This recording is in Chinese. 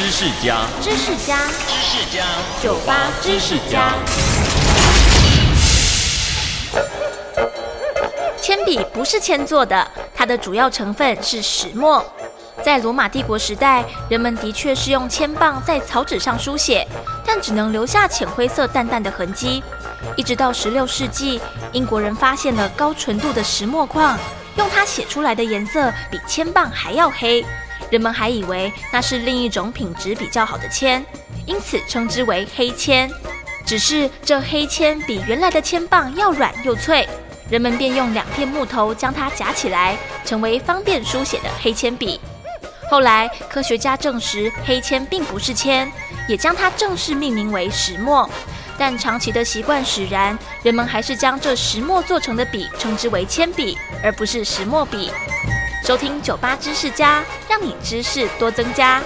知识家，知识家，知识家，酒吧知识家。铅笔不是铅做的，它的主要成分是石墨。在罗马帝国时代，人们的确是用铅棒在草纸上书写，但只能留下浅灰色淡淡的痕迹。一直到十六世纪，英国人发现了高纯度的石墨矿，用它写出来的颜色比铅棒还要黑。人们还以为那是另一种品质比较好的铅，因此称之为黑铅。只是这黑铅比原来的铅棒要软又脆，人们便用两片木头将它夹起来，成为方便书写的黑铅笔。后来，科学家证实黑铅并不是铅，也将它正式命名为石墨。但长期的习惯使然，人们还是将这石墨做成的笔称之为铅笔，而不是石墨笔。收听酒吧知识家让你知识多增加。